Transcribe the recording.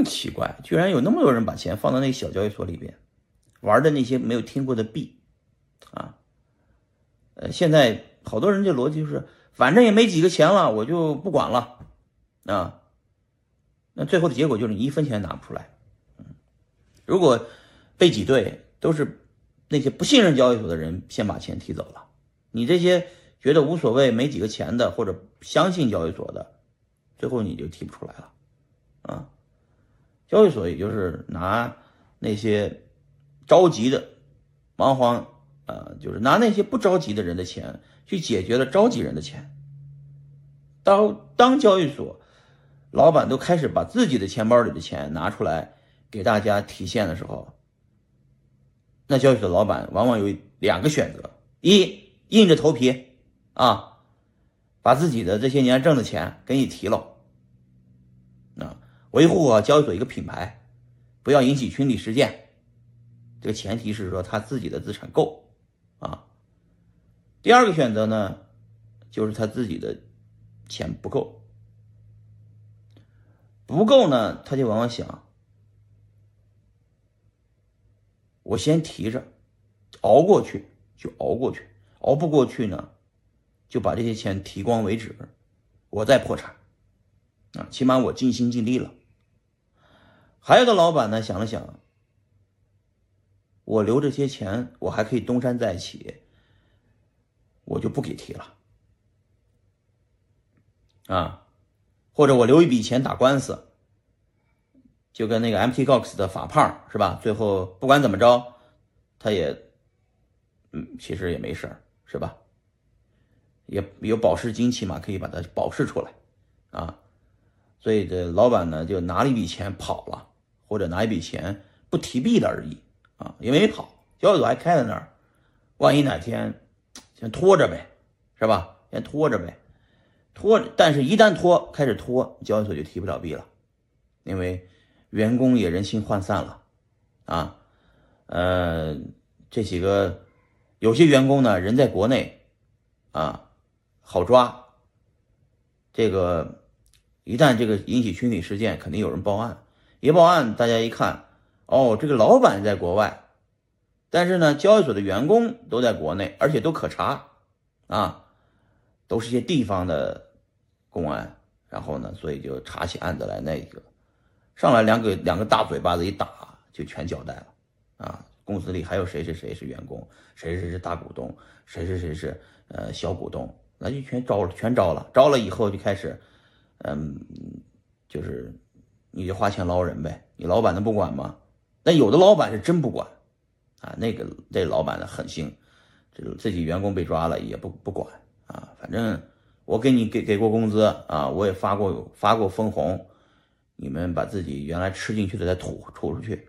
么奇怪，居然有那么多人把钱放到那个小交易所里边，玩的那些没有听过的币，啊，呃，现在好多人这逻辑就是，反正也没几个钱了，我就不管了，啊，那最后的结果就是你一分钱拿不出来，嗯，如果被挤兑，都是那些不信任交易所的人先把钱提走了，你这些觉得无所谓、没几个钱的，或者相信交易所的，最后你就提不出来了，啊。交易所也就是拿那些着急的、忙慌啊，就是拿那些不着急的人的钱去解决了着急人的钱。当当交易所老板都开始把自己的钱包里的钱拿出来给大家提现的时候，那交易所老板往往有两个选择：一硬着头皮啊，把自己的这些年挣的钱给你提了。维护啊交易所一个品牌，不要引起群体事件。这个前提是说他自己的资产够啊。第二个选择呢，就是他自己的钱不够，不够呢，他就往往想：我先提着，熬过去就熬过去，熬不过去呢，就把这些钱提光为止，我再破产啊，起码我尽心尽力了。还有的老板呢，想了想，我留这些钱，我还可以东山再起，我就不给提了，啊，或者我留一笔钱打官司，就跟那个 MT Gox 的法胖是吧？最后不管怎么着，他也，嗯，其实也没事是吧？也有保释金，起码可以把它保释出来，啊，所以这老板呢，就拿了一笔钱跑了。或者拿一笔钱不提币了而已啊，也没跑，交易所还开在那儿，万一哪天先拖着呗，是吧？先拖着呗，拖。但是，一旦拖，开始拖，交易所就提不了币了，因为员工也人心涣散了啊。呃，这几个有些员工呢，人在国内啊，好抓。这个一旦这个引起群体事件，肯定有人报案。一报案，大家一看，哦，这个老板在国外，但是呢，交易所的员工都在国内，而且都可查，啊，都是些地方的公安，然后呢，所以就查起案子来，那个上来两个两个大嘴巴子一打，就全交代了，啊，公司里还有谁谁谁是员工，谁谁是大股东，谁谁谁是呃小股东，那就全招了，全招了，招了以后就开始，嗯，就是。你就花钱捞人呗，你老板能不管吗？但有的老板是真不管，啊，那个这老板的狠心，这自己员工被抓了也不不管啊，反正我给你给给过工资啊，我也发过发过分红，你们把自己原来吃进去的再吐吐出去